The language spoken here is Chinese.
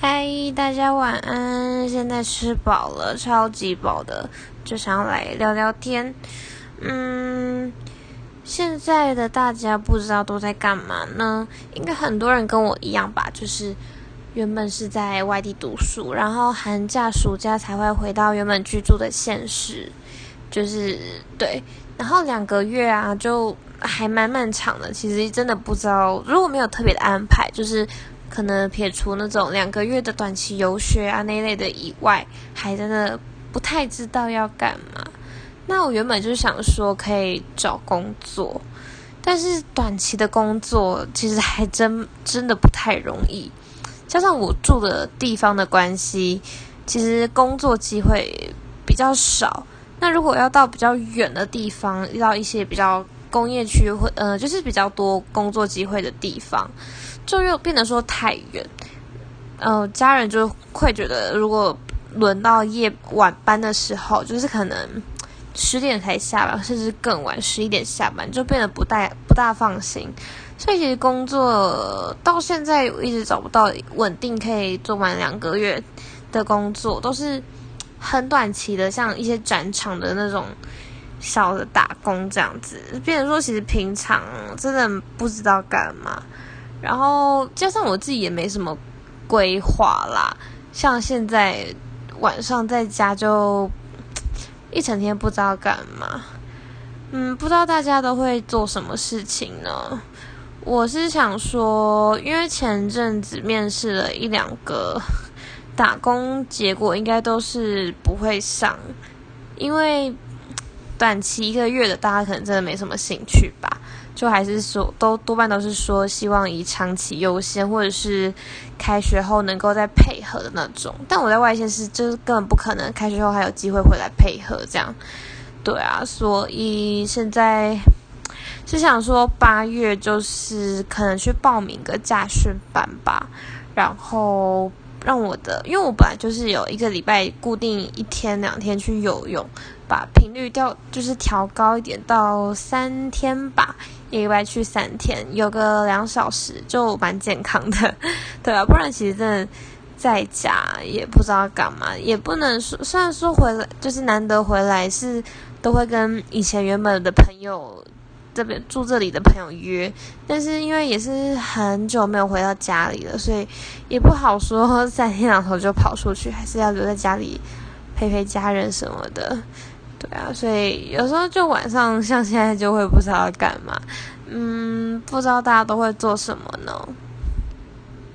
嗨，大家晚安。现在吃饱了，超级饱的，就想要来聊聊天。嗯，现在的大家不知道都在干嘛呢？应该很多人跟我一样吧，就是原本是在外地读书，然后寒假、暑假才会回到原本居住的县市，就是对，然后两个月啊，就还蛮漫长的。其实真的不知道，如果没有特别的安排，就是。可能撇除那种两个月的短期游学啊那类的以外，还真的不太知道要干嘛。那我原本就是想说可以找工作，但是短期的工作其实还真真的不太容易。加上我住的地方的关系，其实工作机会比较少。那如果要到比较远的地方，遇到一些比较工业区或呃，就是比较多工作机会的地方。就又变得说太远，呃，家人就会觉得，如果轮到夜晚班的时候，就是可能十点才下班，甚至更晚十一点下班，就变得不大不大放心。所以其实工作到现在我一直找不到稳定可以做满两个月的工作，都是很短期的，像一些展场的那种小的打工这样子。变成说，其实平常真的不知道干嘛。然后加上我自己也没什么规划啦，像现在晚上在家就一整天不知道干嘛，嗯，不知道大家都会做什么事情呢？我是想说，因为前阵子面试了一两个打工，结果应该都是不会上，因为短期一个月的，大家可能真的没什么兴趣吧。就还是说，都多半都是说希望以长期优先，或者是开学后能够再配合的那种。但我在外县市，就是根本不可能开学后还有机会回来配合这样。对啊，所以现在是想说八月就是可能去报名个驾训班吧，然后让我的，因为我本来就是有一个礼拜固定一天两天去游泳，把频率调就是调高一点到三天吧。一个礼拜去三天，有个两小时就蛮健康的，对啊，不然其实真的在家也不知道干嘛，也不能说，虽然说回来就是难得回来，是都会跟以前原本的朋友这边住这里的朋友约，但是因为也是很久没有回到家里了，所以也不好说三天两头就跑出去，还是要留在家里陪陪家人什么的。对啊，所以有时候就晚上像现在就会不知道干嘛，嗯，不知道大家都会做什么呢？